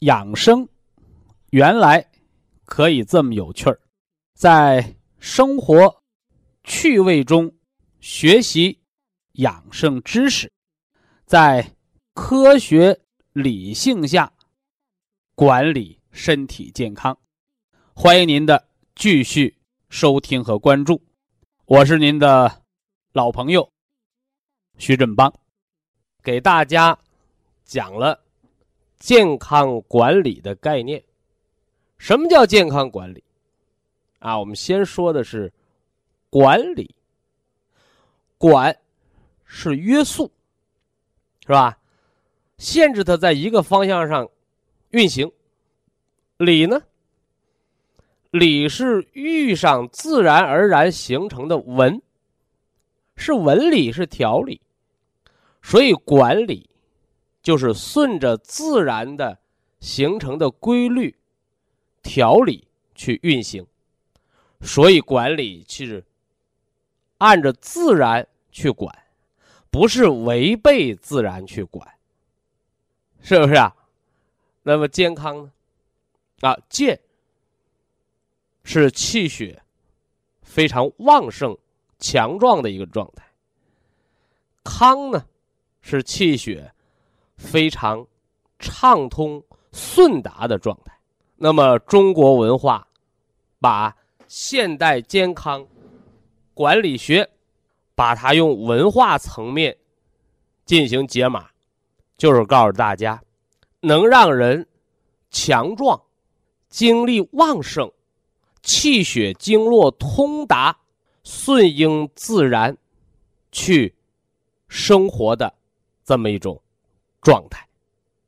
养生原来可以这么有趣儿，在生活趣味中学习养生知识，在科学理性下管理身体健康。欢迎您的继续收听和关注，我是您的老朋友徐振邦，给大家讲了。健康管理的概念，什么叫健康管理？啊，我们先说的是管理。管是约束，是吧？限制它在一个方向上运行。理呢？理是遇上自然而然形成的文，是文理，是条理。所以管理。就是顺着自然的形成的规律、调理去运行，所以管理是按着自然去管，不是违背自然去管，是不是啊？那么健康呢？啊，健是气血非常旺盛、强壮的一个状态，康呢是气血。非常畅通顺达的状态。那么，中国文化把现代健康管理学，把它用文化层面进行解码，就是告诉大家，能让人强壮、精力旺盛、气血经络通达、顺应自然去生活的这么一种。状态，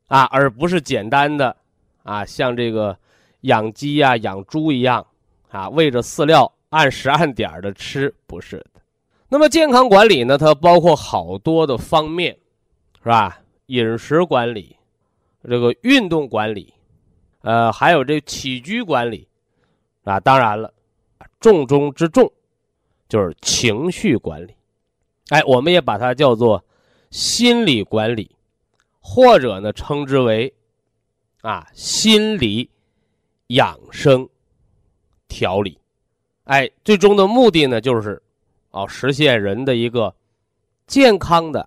啊，而不是简单的啊，像这个养鸡呀、养猪一样啊，喂着饲料按时按点的吃，不是的。那么健康管理呢，它包括好多的方面，是吧？饮食管理，这个运动管理，呃，还有这起居管理，啊，当然了，重中之重就是情绪管理，哎，我们也把它叫做心理管理。或者呢，称之为啊心理养生调理，哎，最终的目的呢，就是啊实现人的一个健康的、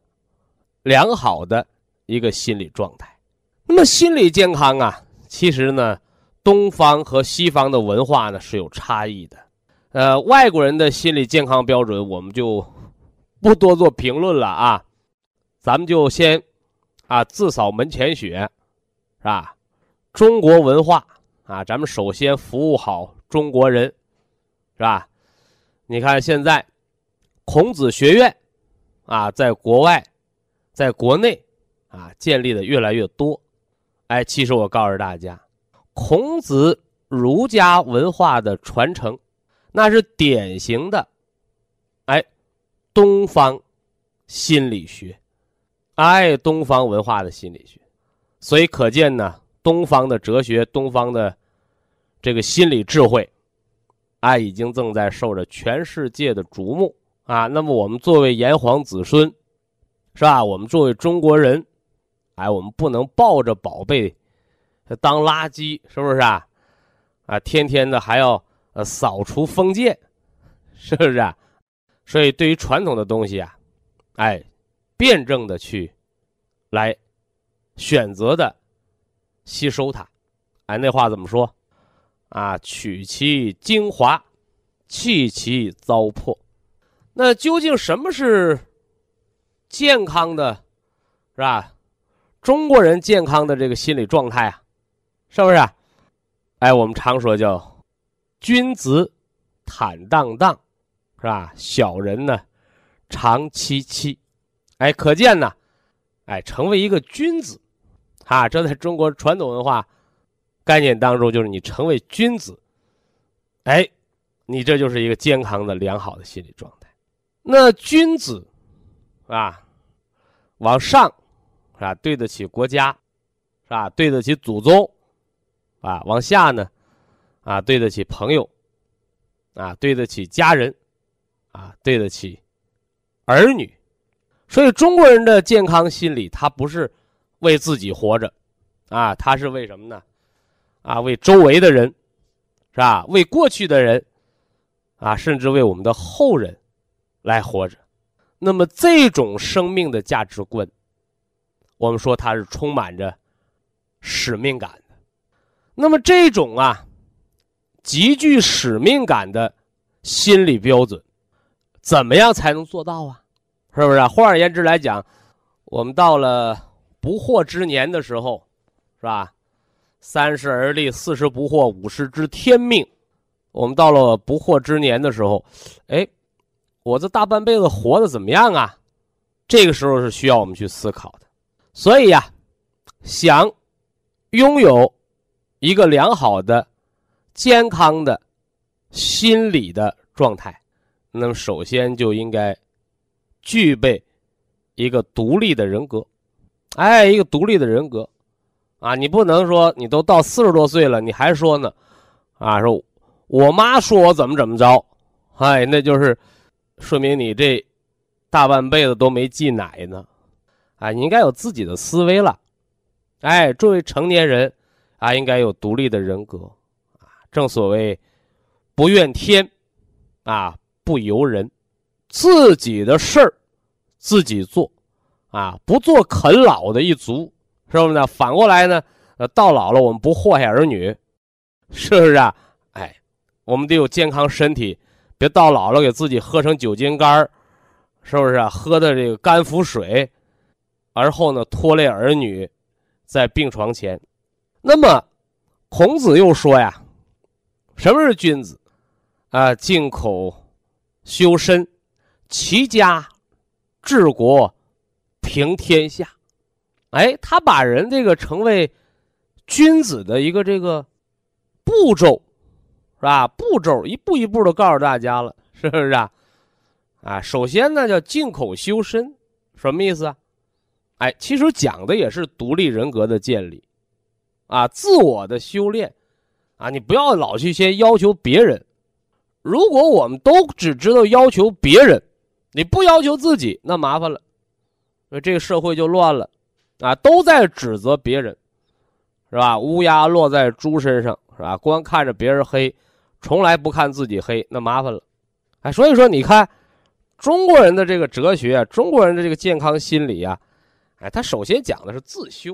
良好的一个心理状态。那么，心理健康啊，其实呢，东方和西方的文化呢是有差异的。呃，外国人的心理健康标准，我们就不多做评论了啊，咱们就先。啊，自扫门前雪，是吧？中国文化啊，咱们首先服务好中国人，是吧？你看现在，孔子学院啊，在国外，在国内啊，建立的越来越多。哎，其实我告诉大家，孔子儒家文化的传承，那是典型的，哎，东方心理学。爱东方文化的心理学，所以可见呢，东方的哲学、东方的这个心理智慧，啊，已经正在受着全世界的瞩目啊。那么，我们作为炎黄子孙，是吧？我们作为中国人，哎，我们不能抱着宝贝当垃圾，是不是啊？啊，天天的还要呃扫除封建，是不是啊？所以，对于传统的东西啊，哎。辩证的去，来选择的吸收它，哎，那话怎么说？啊，取其精华，弃其糟粕。那究竟什么是健康的，是吧？中国人健康的这个心理状态啊，是不是？哎，我们常说叫君子坦荡荡，是吧？小人呢长戚戚。哎，可见呢，哎，成为一个君子，啊，这在中国传统文化概念当中，就是你成为君子，哎，你这就是一个健康的、良好的心理状态。那君子，啊，往上，是吧？对得起国家，是吧？对得起祖宗，啊，往下呢，啊，对得起朋友，啊，对得起家人，啊，对得起儿女。所以中国人的健康心理，他不是为自己活着，啊，他是为什么呢？啊，为周围的人，是吧？为过去的人，啊，甚至为我们的后人。来活着，那么这种生命的价值观，我们说它是充满着使命感的。那么这种啊，极具使命感的心理标准，怎么样才能做到啊？是不是？换而言之来讲，我们到了不惑之年的时候，是吧？三十而立，四十不惑，五十知天命。我们到了不惑之年的时候，哎。我这大半辈子活的怎么样啊？这个时候是需要我们去思考的。所以呀，想拥有一个良好的、健康的心理的状态，那么首先就应该具备一个独立的人格。哎，一个独立的人格啊，你不能说你都到四十多岁了，你还说呢？啊，说我妈说我怎么怎么着？哎，那就是。说明你这大半辈子都没忌奶呢，啊，你应该有自己的思维了，哎，作为成年人啊，应该有独立的人格，啊，正所谓不怨天，啊，不由人，自己的事儿自己做，啊，不做啃老的一族，是不是呢？反过来呢，呃，到老了我们不祸害儿女，是不是啊？哎，我们得有健康身体。别到老了给自己喝成酒精肝儿是不是啊？喝的这个肝腹水，而后呢拖累儿女，在病床前。那么，孔子又说呀，什么是君子？啊，静口修身，齐家治国平天下。哎，他把人这个成为君子的一个这个步骤。是吧？步骤一步一步的告诉大家了，是不是啊？啊，首先呢叫静口修身，什么意思啊？哎，其实讲的也是独立人格的建立，啊，自我的修炼，啊，你不要老去先要求别人。如果我们都只知道要求别人，你不要求自己，那麻烦了，那这个社会就乱了，啊，都在指责别人，是吧？乌鸦落在猪身上，是吧？光看着别人黑。从来不看自己黑，那麻烦了，哎，所以说你看，中国人的这个哲学，中国人的这个健康心理啊，哎，他首先讲的是自修，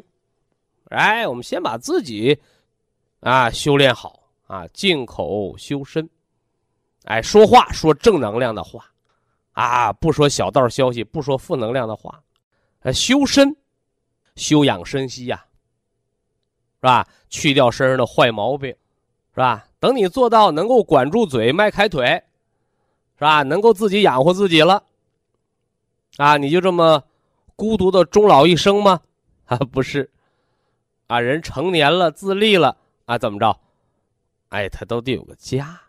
哎，我们先把自己啊修炼好啊，静口修身，哎，说话说正能量的话，啊，不说小道消息，不说负能量的话，呃，修身，休养生息呀，是吧？去掉身上的坏毛病。是吧？等你做到能够管住嘴、迈开腿，是吧？能够自己养活自己了，啊，你就这么孤独的终老一生吗？啊，不是，啊，人成年了、自立了，啊，怎么着？哎，他都得有个家。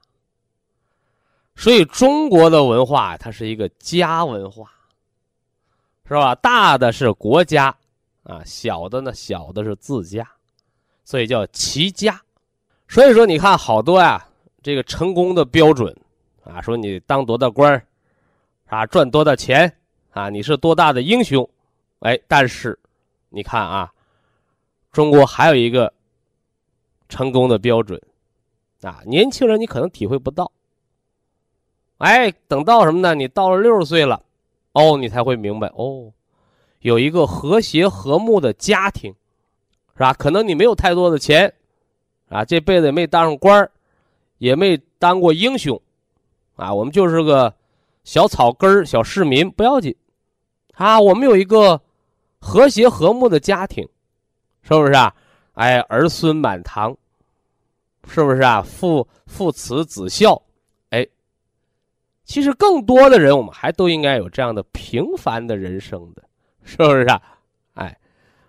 所以中国的文化，它是一个家文化，是吧？大的是国家，啊，小的呢，小的是自家，所以叫齐家。所以说，你看好多呀，这个成功的标准，啊，说你当多大官，啊，赚多大钱，啊，你是多大的英雄，哎，但是，你看啊，中国还有一个成功的标准，啊，年轻人你可能体会不到，哎，等到什么呢？你到了六十岁了，哦，你才会明白，哦，有一个和谐和睦的家庭，是吧？可能你没有太多的钱。啊，这辈子也没当上官，也没当过英雄，啊，我们就是个小草根、小市民，不要紧，啊，我们有一个和谐和睦的家庭，是不是啊？哎，儿孙满堂，是不是啊？父父慈子孝，其实更多的人，我们还都应该有这样的平凡的人生的，是不是啊？哎，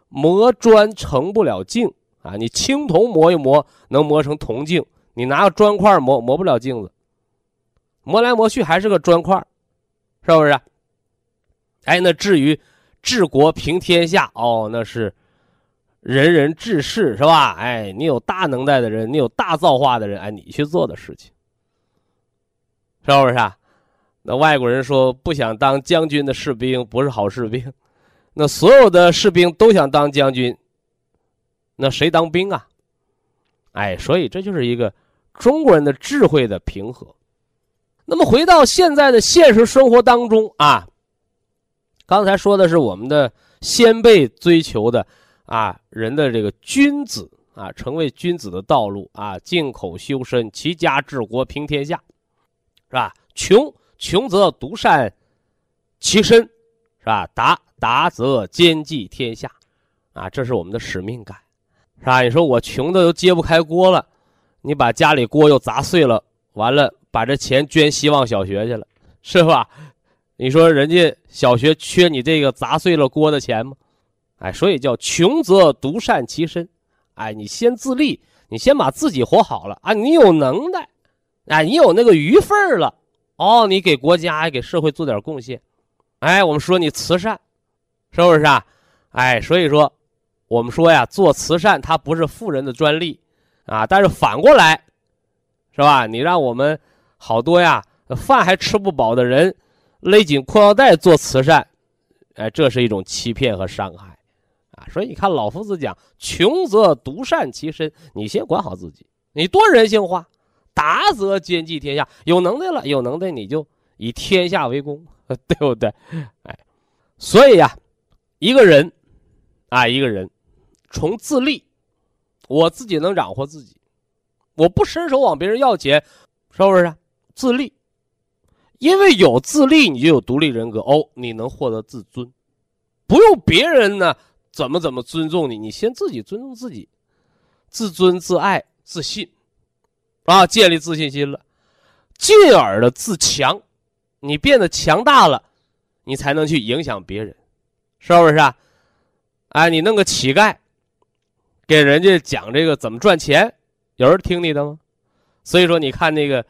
磨砖成不了镜。啊，你青铜磨一磨，能磨成铜镜；你拿个砖块磨，磨不了镜子。磨来磨去还是个砖块，是不是？哎，那至于治国平天下，哦，那是人人治世，是吧？哎，你有大能耐的人，你有大造化的人，哎，你去做的事情，是不是？啊？那外国人说不想当将军的士兵不是好士兵，那所有的士兵都想当将军。那谁当兵啊？哎，所以这就是一个中国人的智慧的平和。那么回到现在的现实生活当中啊，刚才说的是我们的先辈追求的啊，人的这个君子啊，成为君子的道路啊，静口修身，齐家治国平天下，是吧？穷穷则独善其身，是吧？达达则兼济天下，啊，这是我们的使命感。是吧？你说我穷的都揭不开锅了，你把家里锅又砸碎了，完了把这钱捐希望小学去了，是吧？你说人家小学缺你这个砸碎了锅的钱吗？哎，所以叫穷则独善其身，哎，你先自立，你先把自己活好了啊，你有能耐，哎，你有那个余份了，哦，你给国家给社会做点贡献，哎，我们说你慈善，是不是啊？哎，所以说。我们说呀，做慈善它不是富人的专利，啊，但是反过来，是吧？你让我们好多呀饭还吃不饱的人勒紧裤腰带做慈善，哎，这是一种欺骗和伤害，啊！所以你看老夫子讲，穷则独善其身，你先管好自己，你多人性化，达则兼济天下，有能耐了，有能耐你就以天下为公，对不对？哎，所以呀，一个人，啊，一个人。从自立，我自己能养活自己，我不伸手往别人要钱，是不是？自立，因为有自立，你就有独立人格哦，你能获得自尊，不用别人呢怎么怎么尊重你，你先自己尊重自己，自尊自爱自信，啊，建立自信心了，进而的自强，你变得强大了，你才能去影响别人，是不是啊？哎，你弄个乞丐。给人家讲这个怎么赚钱，有人听你的吗？所以说，你看那个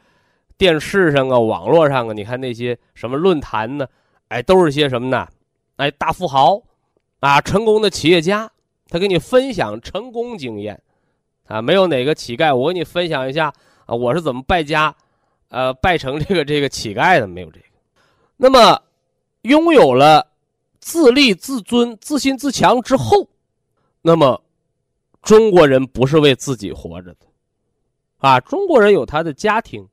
电视上啊、网络上啊，你看那些什么论坛呢？哎，都是些什么呢？哎，大富豪啊，成功的企业家，他给你分享成功经验啊。没有哪个乞丐，我给你分享一下啊，我是怎么败家，呃，败成这个这个乞丐的，没有这个。那么，拥有了自立、自尊、自信、自强之后，那么。中国人不是为自己活着的，啊，中国人有他的家庭，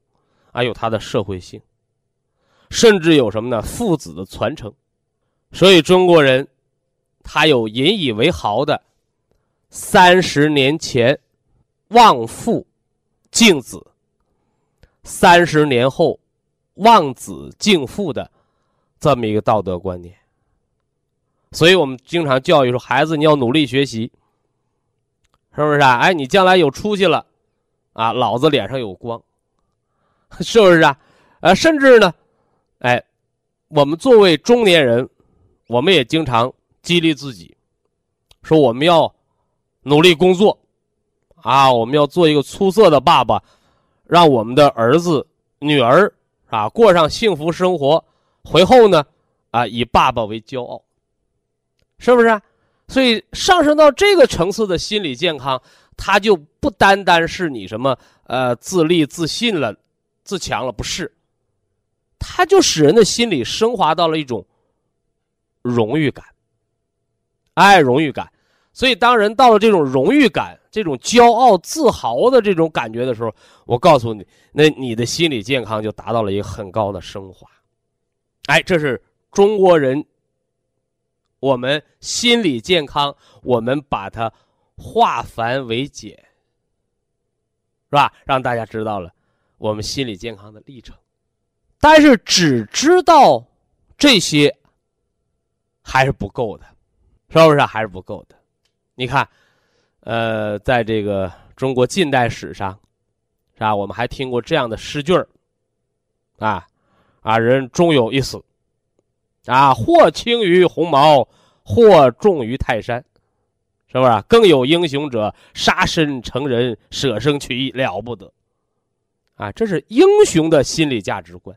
啊，有他的社会性，甚至有什么呢？父子的传承，所以中国人，他有引以为豪的三十年前望父敬子，三十年后望子敬父的这么一个道德观念。所以我们经常教育说，孩子你要努力学习。是不是啊？哎，你将来有出息了，啊，老子脸上有光，是不是啊？呃，甚至呢，哎，我们作为中年人，我们也经常激励自己，说我们要努力工作，啊，我们要做一个出色的爸爸，让我们的儿子、女儿啊过上幸福生活，回后呢，啊，以爸爸为骄傲，是不是？所以上升到这个层次的心理健康，它就不单单是你什么呃自立自信了、自强了，不是，它就使人的心理升华到了一种荣誉感，哎，荣誉感。所以当人到了这种荣誉感、这种骄傲自豪的这种感觉的时候，我告诉你，那你的心理健康就达到了一个很高的升华。哎，这是中国人。我们心理健康，我们把它化繁为简，是吧？让大家知道了我们心理健康的历程。但是只知道这些还是不够的，是不是？还是不够的。你看，呃，在这个中国近代史上，是吧？我们还听过这样的诗句儿，啊，啊，人终有一死，啊，或轻于鸿毛，或重于泰山，是不是？更有英雄者，杀身成仁，舍生取义，了不得，啊，这是英雄的心理价值观。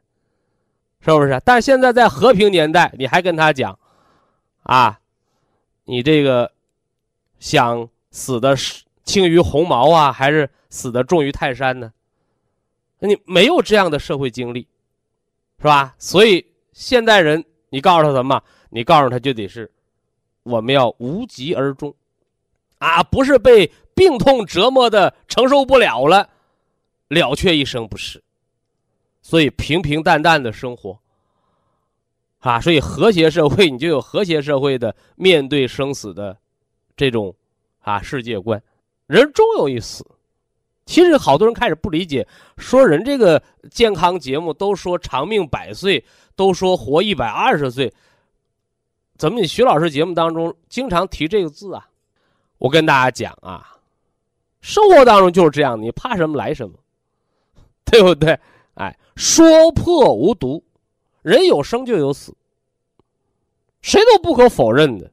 是不是？但现在在和平年代，你还跟他讲，啊，你这个想死的是轻于鸿毛啊，还是死的重于泰山呢？你没有这样的社会经历，是吧？所以现代人，你告诉他什么？你告诉他就得是，我们要无疾而终，啊，不是被病痛折磨的承受不了了，了却一生，不是。所以平平淡淡的生活，啊，所以和谐社会你就有和谐社会的面对生死的这种啊世界观。人终有一死，其实好多人开始不理解，说人这个健康节目都说长命百岁，都说活一百二十岁，怎么你徐老师节目当中经常提这个字啊？我跟大家讲啊，生活当中就是这样，你怕什么来什么，对不对？哎，说破无毒，人有生就有死，谁都不可否认的，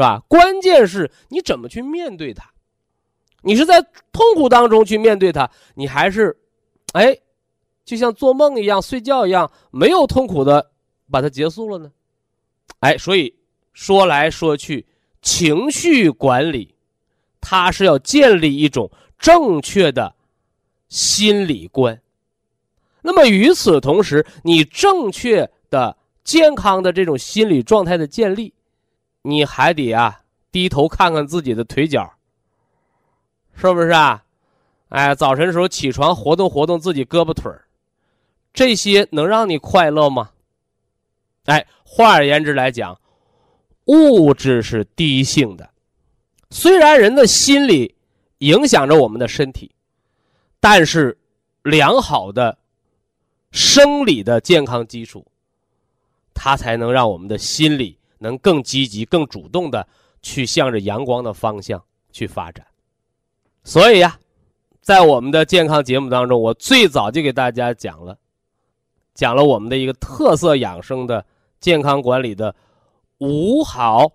是吧？关键是你怎么去面对它，你是在痛苦当中去面对它，你还是，哎，就像做梦一样、睡觉一样，没有痛苦的把它结束了呢？哎，所以说来说去，情绪管理，它是要建立一种正确的心理观。那么与此同时，你正确的、健康的这种心理状态的建立，你还得啊低头看看自己的腿脚，是不是啊？哎，早晨时候起床活动活动自己胳膊腿儿，这些能让你快乐吗？哎，换而言之来讲，物质是第一性的，虽然人的心理影响着我们的身体，但是良好的。生理的健康基础，它才能让我们的心理能更积极、更主动的去向着阳光的方向去发展。所以呀，在我们的健康节目当中，我最早就给大家讲了，讲了我们的一个特色养生的健康管理的五好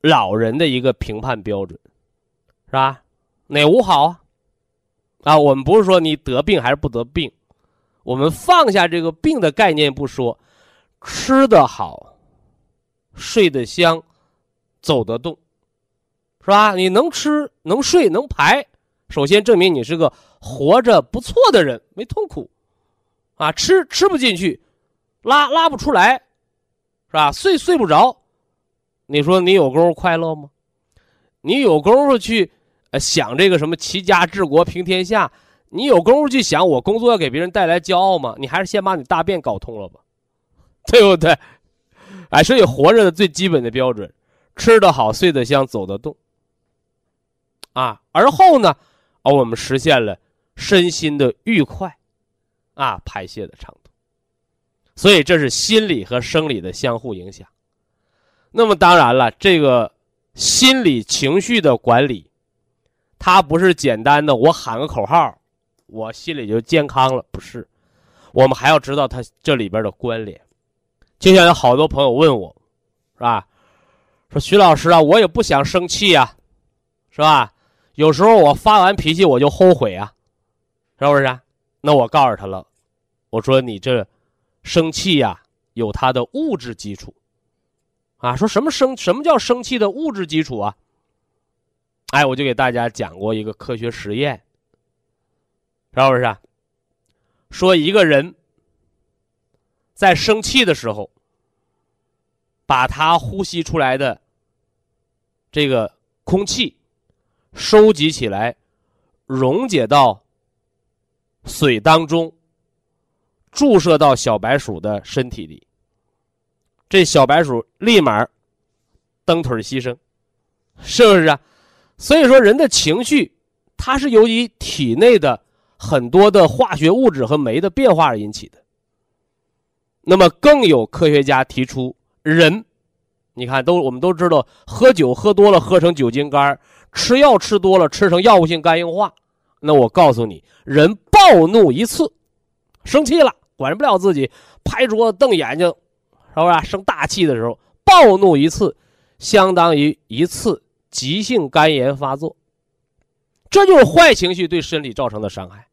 老人的一个评判标准，是吧？哪五好啊？啊，我们不是说你得病还是不得病。我们放下这个病的概念不说，吃得好，睡得香，走得动，是吧？你能吃能睡能排，首先证明你是个活着不错的人，没痛苦，啊，吃吃不进去，拉拉不出来，是吧？睡睡不着，你说你有功夫快乐吗？你有功夫去想这个什么齐家治国平天下？你有功夫去想我工作要给别人带来骄傲吗？你还是先把你大便搞通了吧，对不对？哎，所以活着的最基本的标准，吃得好，睡得香，走得动。啊，而后呢，而我们实现了身心的愉快，啊，排泄的畅通。所以这是心理和生理的相互影响。那么当然了，这个心理情绪的管理，它不是简单的我喊个口号。我心里就健康了，不是？我们还要知道它这里边的关联。就像有好多朋友问我，是吧？说徐老师啊，我也不想生气呀，是吧？有时候我发完脾气我就后悔啊，是不是？那我告诉他了，我说你这生气呀，有它的物质基础啊。说什么生？什么叫生气的物质基础啊？哎，我就给大家讲过一个科学实验。是不是？说一个人在生气的时候，把他呼吸出来的这个空气收集起来，溶解到水当中，注射到小白鼠的身体里，这小白鼠立马蹬腿牺牲，是不是啊？所以说，人的情绪它是由于体内的很多的化学物质和酶的变化而引起的。那么更有科学家提出，人，你看都我们都知道，喝酒喝多了喝成酒精肝，吃药吃多了吃成药物性肝硬化。那我告诉你，人暴怒一次，生气了，管不了自己，拍桌子瞪眼睛，是不是生大气的时候，暴怒一次，相当于一次急性肝炎发作。这就是坏情绪对身体造成的伤害。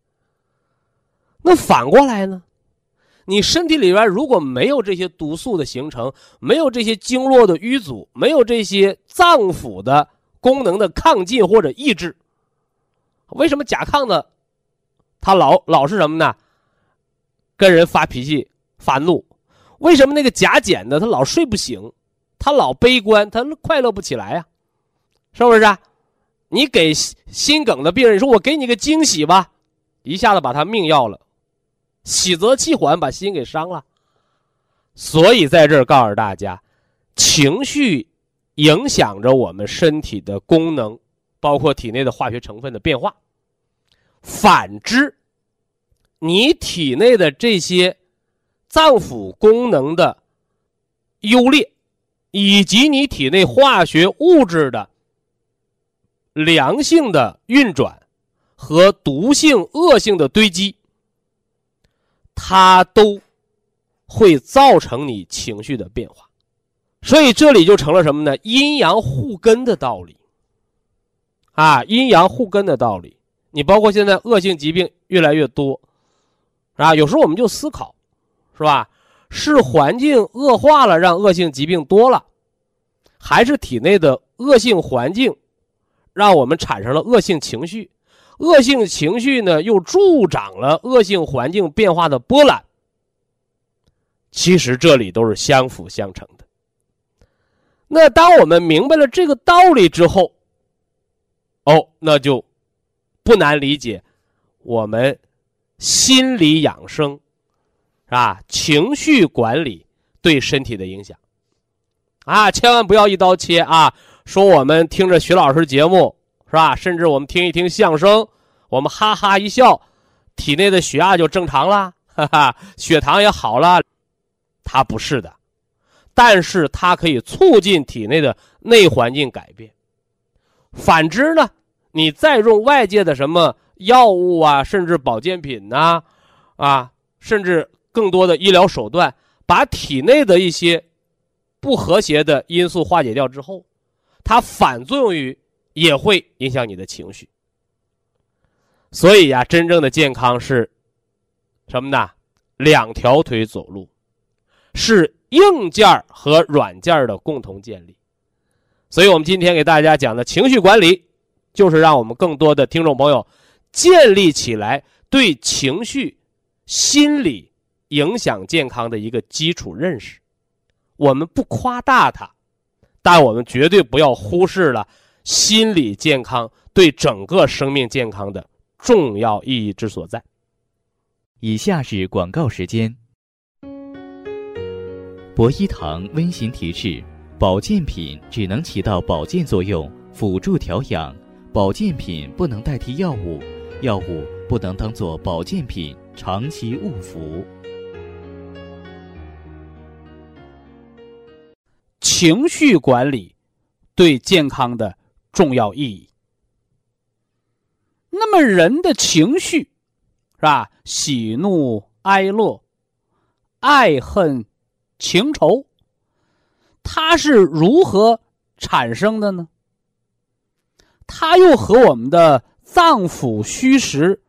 那反过来呢？你身体里边如果没有这些毒素的形成，没有这些经络的淤阻，没有这些脏腑的功能的亢进或者抑制，为什么甲亢的他老老是什么呢？跟人发脾气、发怒？为什么那个甲减的他老睡不醒，他老悲观，他快乐不起来呀？是不是？你给心梗的病人说：“我给你个惊喜吧，一下子把他命要了。”喜则气缓，把心给伤了。所以在这儿告诉大家，情绪影响着我们身体的功能，包括体内的化学成分的变化。反之，你体内的这些脏腑功能的优劣，以及你体内化学物质的良性的运转和毒性恶性的堆积。它都会造成你情绪的变化，所以这里就成了什么呢？阴阳互根的道理。啊，阴阳互根的道理。你包括现在恶性疾病越来越多，啊，有时候我们就思考，是吧？是环境恶化了让恶性疾病多了，还是体内的恶性环境让我们产生了恶性情绪？恶性情绪呢，又助长了恶性环境变化的波澜。其实这里都是相辅相成的。那当我们明白了这个道理之后，哦，那就不难理解我们心理养生，是吧？情绪管理对身体的影响。啊，千万不要一刀切啊！说我们听着徐老师节目。是吧？甚至我们听一听相声，我们哈哈一笑，体内的血压就正常了，哈哈，血糖也好了。它不是的，但是它可以促进体内的内环境改变。反之呢，你再用外界的什么药物啊，甚至保健品呐，啊，甚至更多的医疗手段，把体内的一些不和谐的因素化解掉之后，它反作用于。也会影响你的情绪，所以呀，真正的健康是什么呢？两条腿走路，是硬件和软件的共同建立。所以我们今天给大家讲的情绪管理，就是让我们更多的听众朋友建立起来对情绪、心理影响健康的一个基础认识。我们不夸大它，但我们绝对不要忽视了。心理健康对整个生命健康的重要意义之所在。以下是广告时间。博一堂温馨提示：保健品只能起到保健作用，辅助调养；保健品不能代替药物，药物不能当做保健品长期误服。情绪管理对健康的。重要意义。那么，人的情绪是吧？喜怒哀乐、爱恨情仇，它是如何产生的呢？它又和我们的脏腑虚实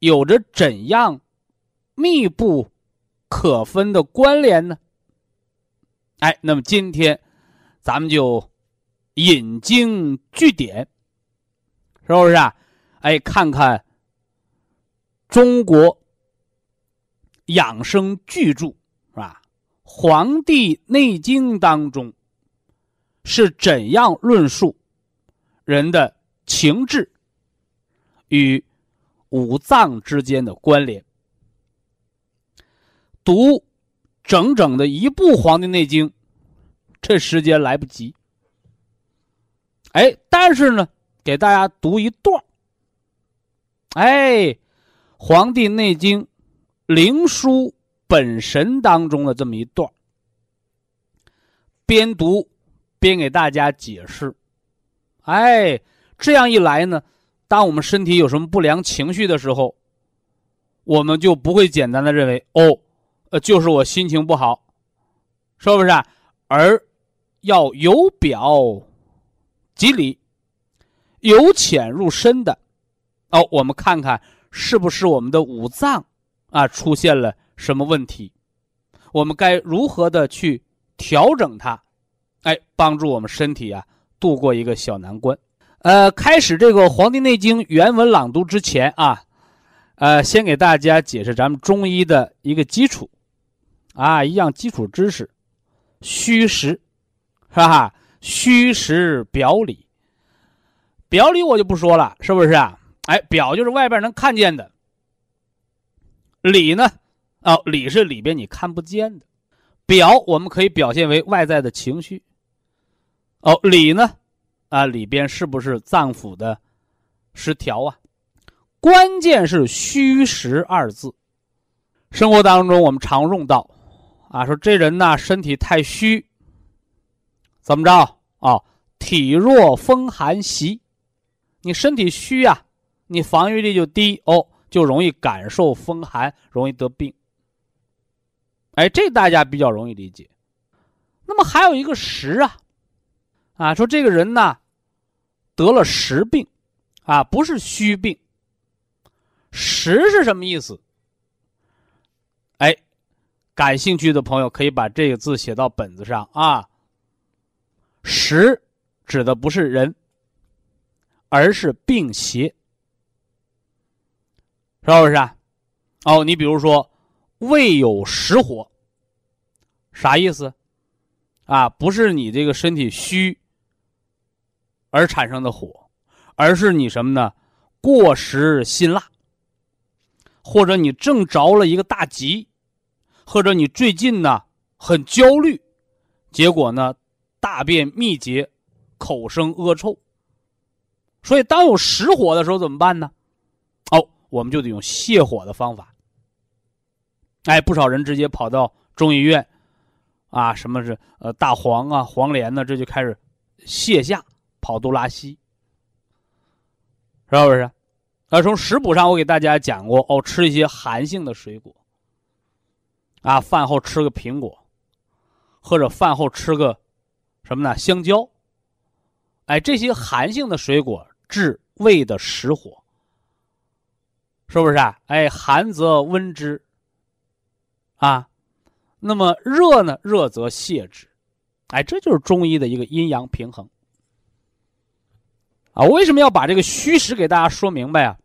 有着怎样密不可分的关联呢？哎，那么今天咱们就。引经据典，是不是啊？哎，看看中国养生巨著是吧？《黄帝内经》当中是怎样论述人的情志与五脏之间的关联？读整整的一部《黄帝内经》，这时间来不及。哎，但是呢，给大家读一段哎，《黄帝内经·灵枢·本神》当中的这么一段边读边给大家解释。哎，这样一来呢，当我们身体有什么不良情绪的时候，我们就不会简单的认为哦，呃，就是我心情不好，是不是？啊而要由表及里，由浅入深的。哦，我们看看是不是我们的五脏啊出现了什么问题？我们该如何的去调整它？哎，帮助我们身体啊度过一个小难关。呃，开始这个《黄帝内经》原文朗读之前啊，呃，先给大家解释咱们中医的一个基础啊，一样基础知识：虚实，是吧？虚实表里，表里我就不说了，是不是啊？哎，表就是外边能看见的，里呢？哦，里是里边你看不见的。表我们可以表现为外在的情绪。哦，里呢？啊，里边是不是脏腑的失调啊？关键是“虚实”二字。生活当中我们常用到，啊，说这人呢身体太虚，怎么着啊？体弱风寒袭，你身体虚呀。你防御力就低哦，就容易感受风寒，容易得病。哎，这大家比较容易理解。那么还有一个实啊，啊，说这个人呢得了实病，啊，不是虚病。实是什么意思？哎，感兴趣的朋友可以把这个字写到本子上啊。实指的不是人，而是病邪。是不是啊？哦，你比如说，胃有实火，啥意思？啊，不是你这个身体虚而产生的火，而是你什么呢？过食辛辣，或者你正着了一个大急，或者你最近呢很焦虑，结果呢大便秘结，口生恶臭。所以当有实火的时候怎么办呢？哦。我们就得用泻火的方法。哎，不少人直接跑到中医院，啊，什么是呃大黄啊、黄连呢？这就开始泻下跑肚拉稀，是不是？啊，从食补上我给大家讲过哦，吃一些寒性的水果，啊，饭后吃个苹果，或者饭后吃个什么呢？香蕉。哎，这些寒性的水果治胃的实火。是不是啊？哎，寒则温之，啊，那么热呢？热则泻之，哎，这就是中医的一个阴阳平衡。啊，为什么要把这个虚实给大家说明白啊？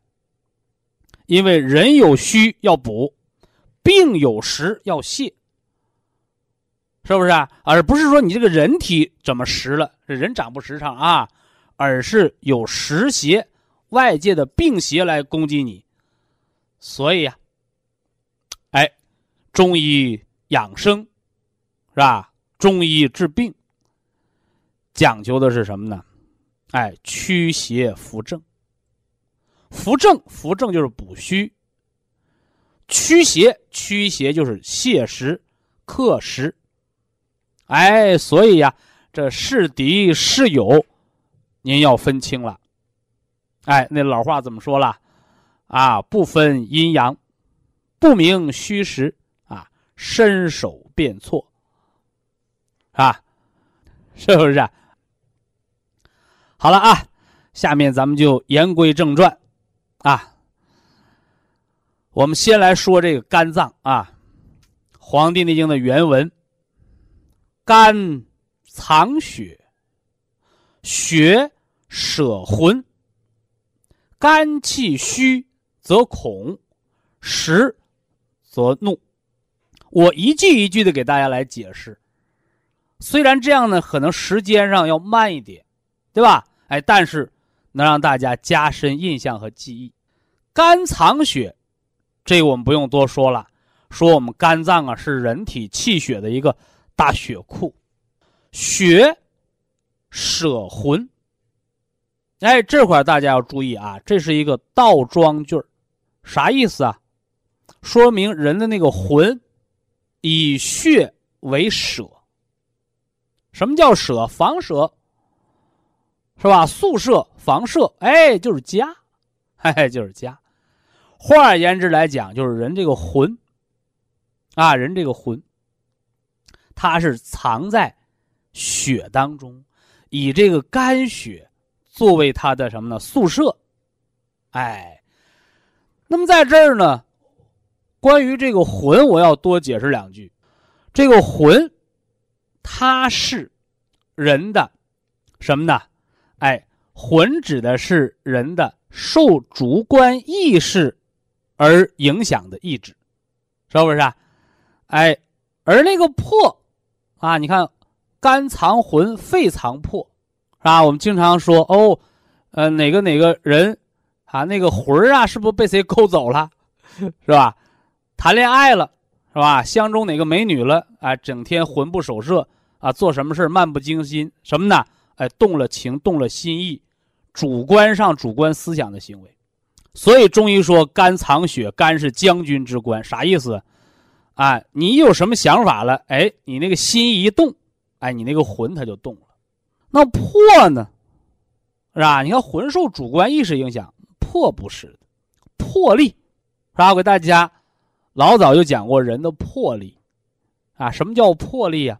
因为人有虚要补，病有实要泻，是不是啊？而不是说你这个人体怎么实了，这人长不实诚啊，而是有实邪，外界的病邪来攻击你。所以呀，哎，中医养生是吧？中医治病讲究的是什么呢？哎，驱邪扶正。扶正，扶正就是补虚；驱邪，驱邪就是泻实、克实。哎，所以呀，这是敌是友，您要分清了。哎，那老话怎么说了？啊，不分阴阳，不明虚实，啊，伸手便错，啊，是不是？好了啊，下面咱们就言归正传，啊，我们先来说这个肝脏啊，《黄帝内经》的原文：肝藏血，血舍魂，肝气虚。则恐，实则怒。我一句一句的给大家来解释。虽然这样呢，可能时间上要慢一点，对吧？哎，但是能让大家加深印象和记忆。肝藏血，这个我们不用多说了。说我们肝脏啊，是人体气血的一个大血库。血舍魂，哎，这块大家要注意啊，这是一个倒装句儿，啥意思啊？说明人的那个魂以血为舍。什么叫舍？房舍是吧？宿舍、房舍，哎，就是家，哎，就是家。换而言之来讲，就是人这个魂啊，人这个魂，它是藏在血当中，以这个肝血。作为他的什么呢？宿舍，哎，那么在这儿呢，关于这个魂，我要多解释两句。这个魂，它是人的什么呢？哎，魂指的是人的受主观意识而影响的意志，是不是？啊？哎，而那个魄啊，你看，肝藏魂，肺藏魄。是吧？我们经常说哦，呃，哪个哪个人啊，那个魂儿啊，是不是被谁勾走了？是吧？谈恋爱了，是吧？相中哪个美女了？啊，整天魂不守舍啊，做什么事漫不经心，什么呢？哎，动了情，动了心意，主观上主观思想的行为。所以中医说肝藏血，肝是将军之官，啥意思？啊，你有什么想法了？哎，你那个心一动，哎，你那个魂它就动了。那魄呢，是吧？你看魂受主观意识影响，魄不是的，魄力，是吧？我给大家老早就讲过人的魄力，啊，什么叫魄力啊？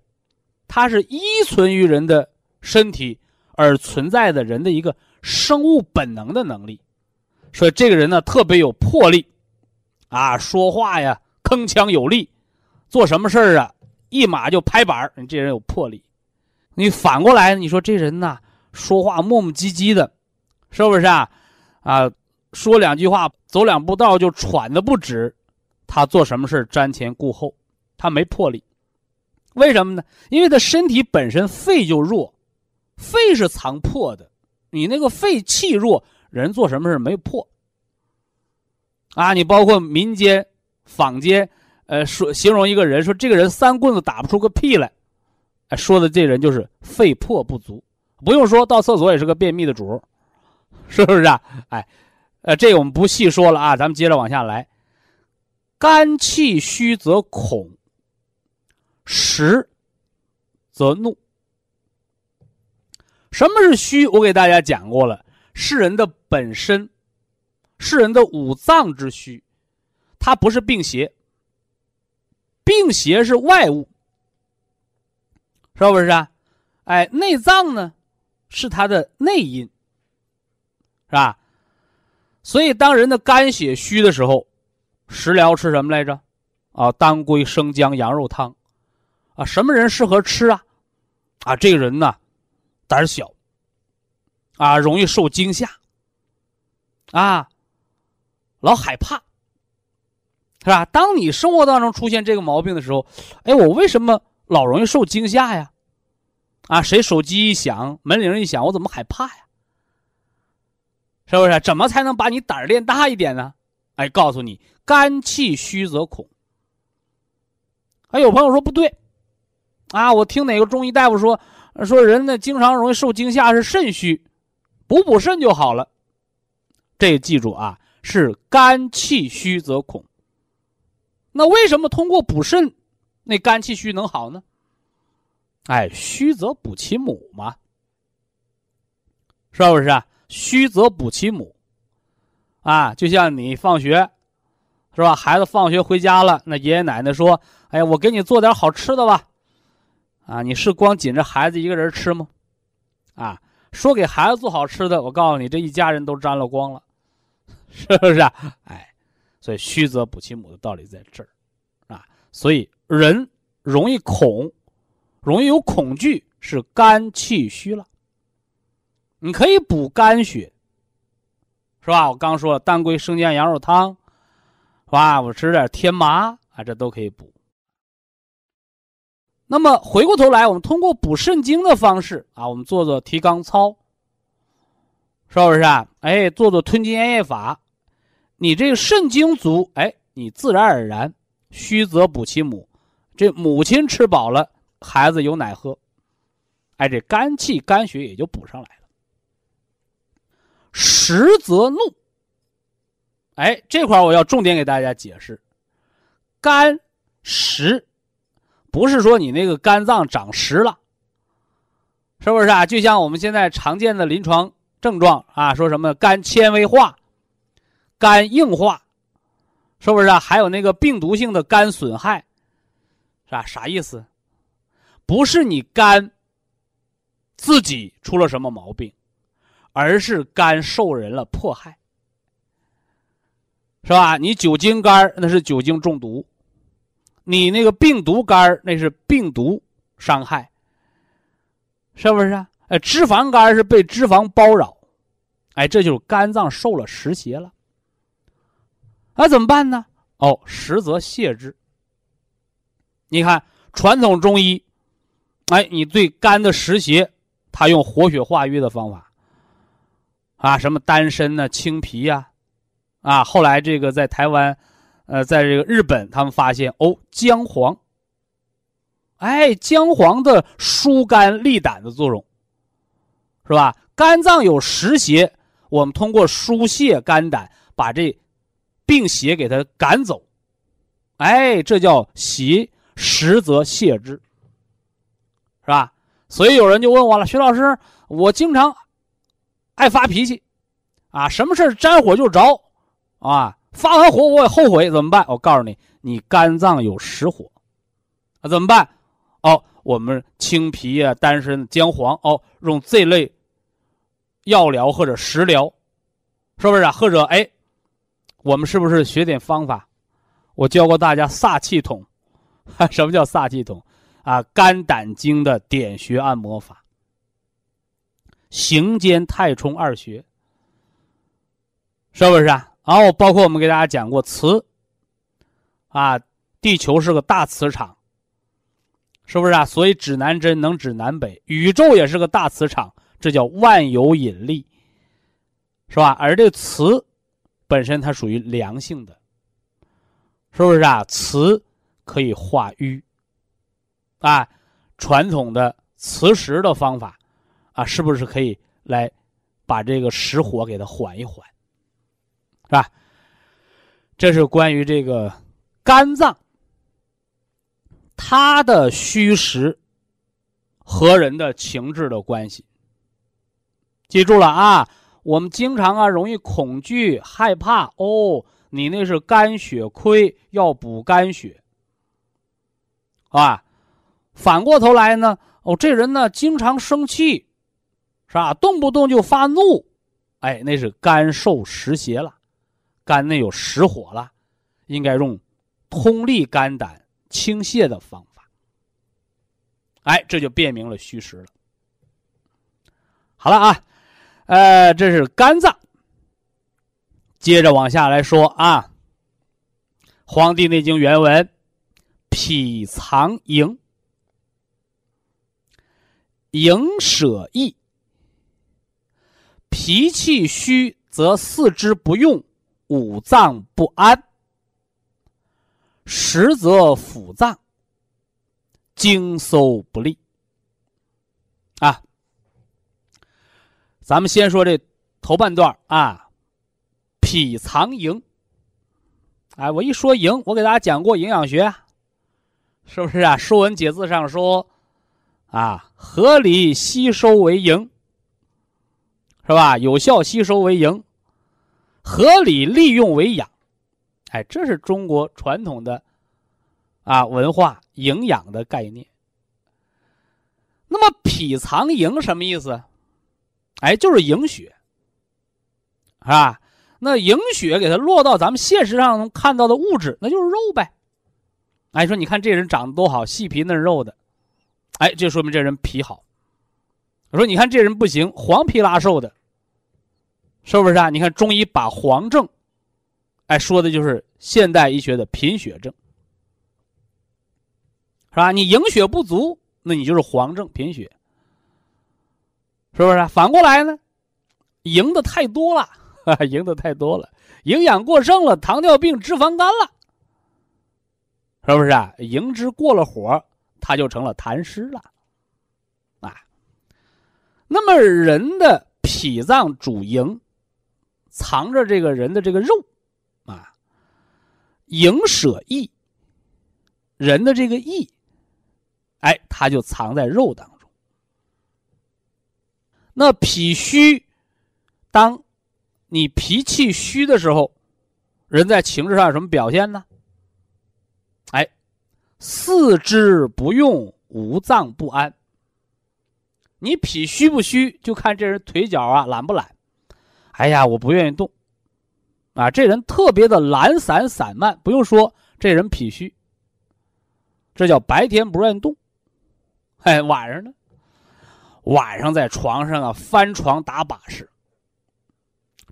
它是依存于人的身体而存在的人的一个生物本能的能力，所以这个人呢特别有魄力，啊，说话呀铿锵有力，做什么事儿啊一马就拍板你这人有魄力。你反过来，你说这人呐，说话磨磨唧唧的，是不是啊？啊，说两句话，走两步道就喘的不止。他做什么事瞻前顾后，他没魄力。为什么呢？因为他身体本身肺就弱，肺是藏魄的。你那个肺气弱，人做什么事没魄。啊，你包括民间、坊间，呃，说形容一个人，说这个人三棍子打不出个屁来。说的这人就是肺魄不足，不用说到厕所也是个便秘的主，是不是啊？哎，呃，这个我们不细说了啊，咱们接着往下来。肝气虚则恐，实则怒。什么是虚？我给大家讲过了，是人的本身，是人的五脏之虚，它不是病邪，病邪是外物。是不是啊？哎，内脏呢，是它的内因，是吧？所以，当人的肝血虚的时候，食疗吃什么来着？啊，当归生姜羊肉汤，啊，什么人适合吃啊？啊，这个人呢，胆小，啊，容易受惊吓，啊，老害怕，是吧？当你生活当中出现这个毛病的时候，哎，我为什么老容易受惊吓呀？啊，谁手机一响，门铃一响，我怎么害怕呀？是不是？怎么才能把你胆儿练大一点呢？哎，告诉你，肝气虚则恐。还有朋友说不对，啊，我听哪个中医大夫说，说人呢经常容易受惊吓是肾虚，补补肾就好了。这记住啊，是肝气虚则恐。那为什么通过补肾，那肝气虚能好呢？哎，虚则补其母嘛，是不是？虚则补其母，啊，就像你放学，是吧？孩子放学回家了，那爷爷奶奶说：“哎呀，我给你做点好吃的吧。”啊，你是光紧着孩子一个人吃吗？啊，说给孩子做好吃的，我告诉你，这一家人都沾了光了，是不是啊？哎，所以虚则补其母的道理在这儿，啊，所以人容易恐。容易有恐惧，是肝气虚了。你可以补肝血，是吧？我刚说了，当归生姜羊肉汤，是吧？我吃点天麻啊，这都可以补。那么回过头来，我们通过补肾精的方式啊，我们做做提肛操，是不是啊？哎，做做吞津咽液法，你这个肾精足，哎，你自然而然虚则补其母，这母亲吃饱了。孩子有奶喝，哎，这肝气、肝血也就补上来了。实则怒。哎，这块我要重点给大家解释，肝实不是说你那个肝脏长实了，是不是啊？就像我们现在常见的临床症状啊，说什么肝纤维化、肝硬化，是不是啊？还有那个病毒性的肝损害，是吧？啥意思？不是你肝自己出了什么毛病，而是肝受人了迫害。是吧？你酒精肝那是酒精中毒，你那个病毒肝那是病毒伤害，是不是啊？哎，脂肪肝是被脂肪包扰，哎，这就是肝脏受了湿邪了。那怎么办呢？哦，实则泻之。你看传统中医，哎，你对肝的湿邪，他用活血化瘀的方法，啊，什么丹参呢、青皮呀。啊，后来这个在台湾，呃，在这个日本，他们发现哦，姜黄，哎，姜黄的疏肝利胆的作用，是吧？肝脏有湿邪，我们通过疏泄肝胆，把这病邪给他赶走，哎，这叫邪实则泻之，是吧？所以有人就问我了，徐老师，我经常爱发脾气，啊，什么事沾火就着。啊，发完火我也后悔，怎么办？我告诉你，你肝脏有实火，啊，怎么办？哦，我们青皮啊、丹参、姜黄，哦，用这类药疗或者食疗，是不是啊？或者哎，我们是不是学点方法？我教过大家撒气筒，什么叫撒气筒？啊，肝胆经的点穴按摩法，行间太冲二穴，是不是啊？然后包括我们给大家讲过磁，啊，地球是个大磁场，是不是啊？所以指南针能指南北，宇宙也是个大磁场，这叫万有引力，是吧？而这磁本身它属于良性的，是不是啊？磁可以化瘀，啊，传统的磁石的方法，啊，是不是可以来把这个实火给它缓一缓？是吧？这是关于这个肝脏，它的虚实和人的情志的关系。记住了啊！我们经常啊容易恐惧害怕哦，你那是肝血亏，要补肝血，啊。反过头来呢，哦，这人呢经常生气，是吧？动不动就发怒，哎，那是肝受实邪了。肝内有实火了，应该用通利肝胆、清泻的方法。哎，这就辨明了虚实了。好了啊，呃，这是肝脏。接着往下来说啊，《黄帝内经》原文：脾藏营，营舍易，脾气虚则四肢不用。五脏不安，实则腑脏经搜不利。啊，咱们先说这头半段啊，脾藏营。哎，我一说营，我给大家讲过营养学，是不是啊？《说文解字》上说，啊，合理吸收为营，是吧？有效吸收为营。合理利用为养，哎，这是中国传统的啊文化营养的概念。那么脾藏营什么意思？哎，就是营血，是吧？那营血给它落到咱们现实上能看到的物质，那就是肉呗。哎，说你看这人长得多好，细皮嫩肉的，哎，这说明这人脾好。我说你看这人不行，黄皮拉瘦的。是不是啊？你看中医把黄症，哎，说的就是现代医学的贫血症，是吧？你营血不足，那你就是黄症贫血，是不是？反过来呢，赢的太多了，赢的太多了，营养过剩了，糖尿病、脂肪肝了，是不是啊？营之过了火，它就成了痰湿了，啊。那么人的脾脏主营。藏着这个人的这个肉，啊，营舍意，人的这个意，哎，它就藏在肉当中。那脾虚，当你脾气虚的时候，人在情志上有什么表现呢？哎，四肢不用，五脏不安。你脾虚不虚，就看这人腿脚啊懒不懒。哎呀，我不愿意动，啊，这人特别的懒散散漫，不用说，这人脾虚。这叫白天不愿意动，哎，晚上呢？晚上在床上啊翻床打把式。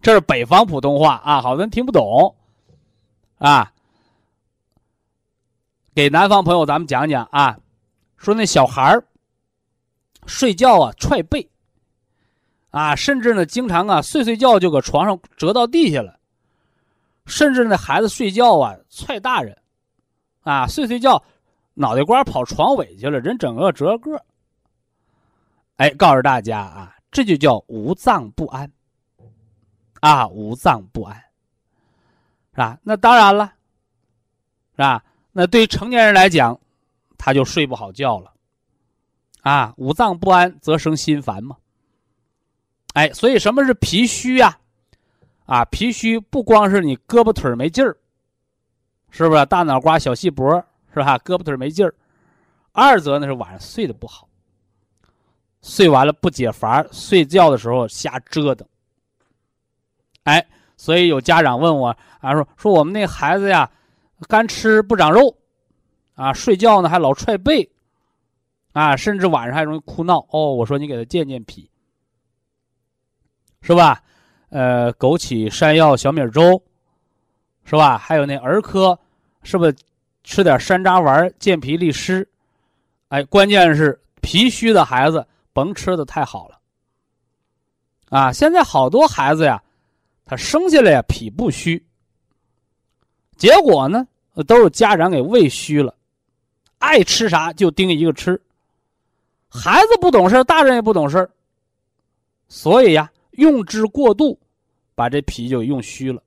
这是北方普通话啊，好多人听不懂，啊，给南方朋友咱们讲讲啊，说那小孩儿。睡觉啊，踹背，啊，甚至呢，经常啊，睡睡觉就搁床上折到地下了，甚至那孩子睡觉啊，踹大人，啊，睡睡觉，脑袋瓜跑床尾去了，人整个折个。哎，告诉大家啊，这就叫五脏不安，啊，五脏不安，是吧？那当然了，是吧？那对成年人来讲，他就睡不好觉了。啊，五脏不安则生心烦嘛。哎，所以什么是脾虚呀？啊，脾虚不光是你胳膊腿没劲儿，是不是？大脑瓜小细脖是吧？胳膊腿没劲儿。二则呢是晚上睡得不好，睡完了不解乏，睡觉的时候瞎折腾。哎，所以有家长问我啊，说说我们那孩子呀，干吃不长肉，啊，睡觉呢还老踹背。啊，甚至晚上还容易哭闹哦。我说你给他健健脾，是吧？呃，枸杞山药小米粥，是吧？还有那儿科，是不是吃点山楂丸健脾利湿？哎，关键是脾虚的孩子甭吃的太好了。啊，现在好多孩子呀，他生下来呀脾不虚，结果呢都是家长给喂虚了，爱吃啥就盯一个吃。孩子不懂事大人也不懂事所以呀，用之过度，把这脾就用虚了，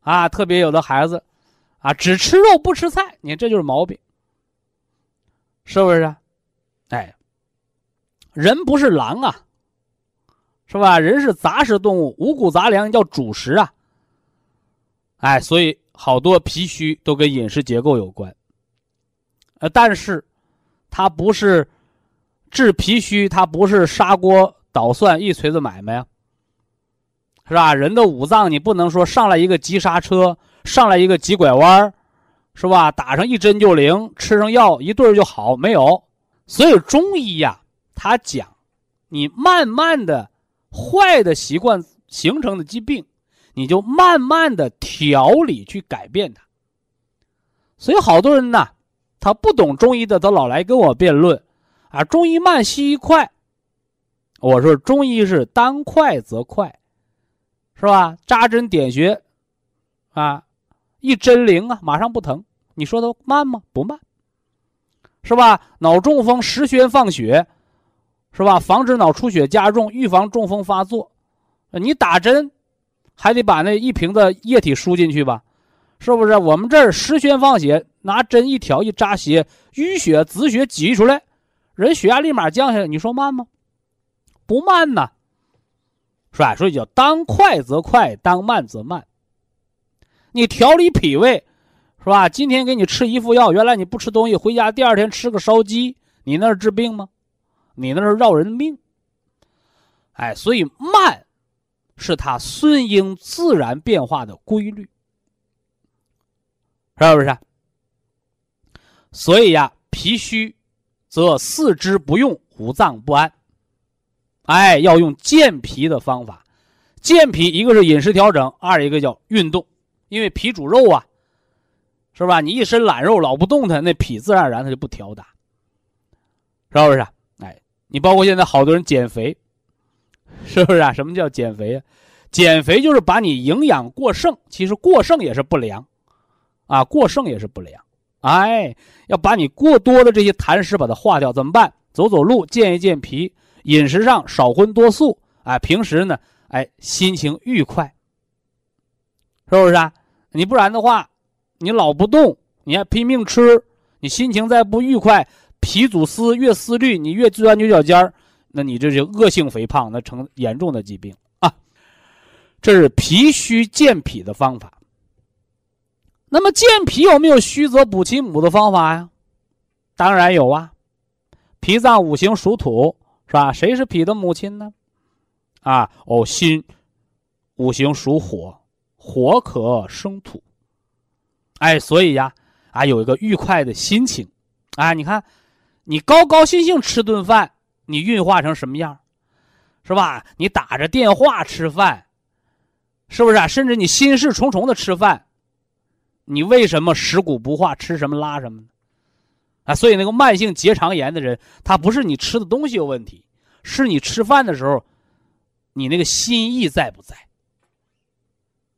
啊，特别有的孩子，啊，只吃肉不吃菜，你看这就是毛病，是不是啊？哎，人不是狼啊，是吧？人是杂食动物，五谷杂粮叫主食啊，哎，所以好多脾虚都跟饮食结构有关，呃，但是它不是。治脾虚，它不是砂锅捣蒜一锤子买卖啊，是吧？人的五脏，你不能说上来一个急刹车，上来一个急拐弯儿是吧？打上一针就灵，吃上药一对就好，没有。所以中医呀，他讲，你慢慢的坏的习惯形成的疾病，你就慢慢的调理去改变它。所以好多人呢，他不懂中医的，他老来跟我辩论。啊，中医慢，西医快。我说中医是当快则快，是吧？扎针点穴，啊，一针灵啊，马上不疼。你说它慢吗？不慢，是吧？脑中风十宣放血，是吧？防止脑出血加重，预防中风发作。你打针，还得把那一瓶的液体输进去吧？是不是？我们这儿十宣放血，拿针一挑一扎血，淤血紫血挤出来。人血压立马降下来，你说慢吗？不慢呐，是吧？所以叫当快则快，当慢则慢。你调理脾胃，是吧？今天给你吃一副药，原来你不吃东西，回家第二天吃个烧鸡，你那是治病吗？你那是绕人命。哎，所以慢，是它顺应自然变化的规律，是不是？所以呀，脾虚。则四肢不用，五脏不安。哎，要用健脾的方法。健脾一个是饮食调整，二一个叫运动。因为脾主肉啊，是吧？你一身懒肉，老不动弹，那脾自然而然它就不调达，是不是？你包括现在好多人减肥，是不是啊？什么叫减肥啊？减肥就是把你营养过剩，其实过剩也是不良，啊，过剩也是不良。哎，要把你过多的这些痰湿把它化掉，怎么办？走走路，健一健脾，饮食上少荤多素。哎，平时呢，哎，心情愉快，是不是啊？你不然的话，你老不动，你还拼命吃，你心情再不愉快，脾阻思越思虑，你越钻牛角尖儿，那你这就恶性肥胖，那成严重的疾病啊。这是脾虚健脾的方法。那么健脾有没有虚则补其母的方法呀？当然有啊。脾脏五行属土，是吧？谁是脾的母亲呢？啊，哦，心五行属火，火可生土。哎，所以呀，啊，有一个愉快的心情，啊，你看，你高高兴兴吃顿饭，你运化成什么样？是吧？你打着电话吃饭，是不是啊？甚至你心事重重的吃饭。你为什么食古不化，吃什么拉什么呢？啊，所以那个慢性结肠炎的人，他不是你吃的东西有问题，是你吃饭的时候，你那个心意在不在？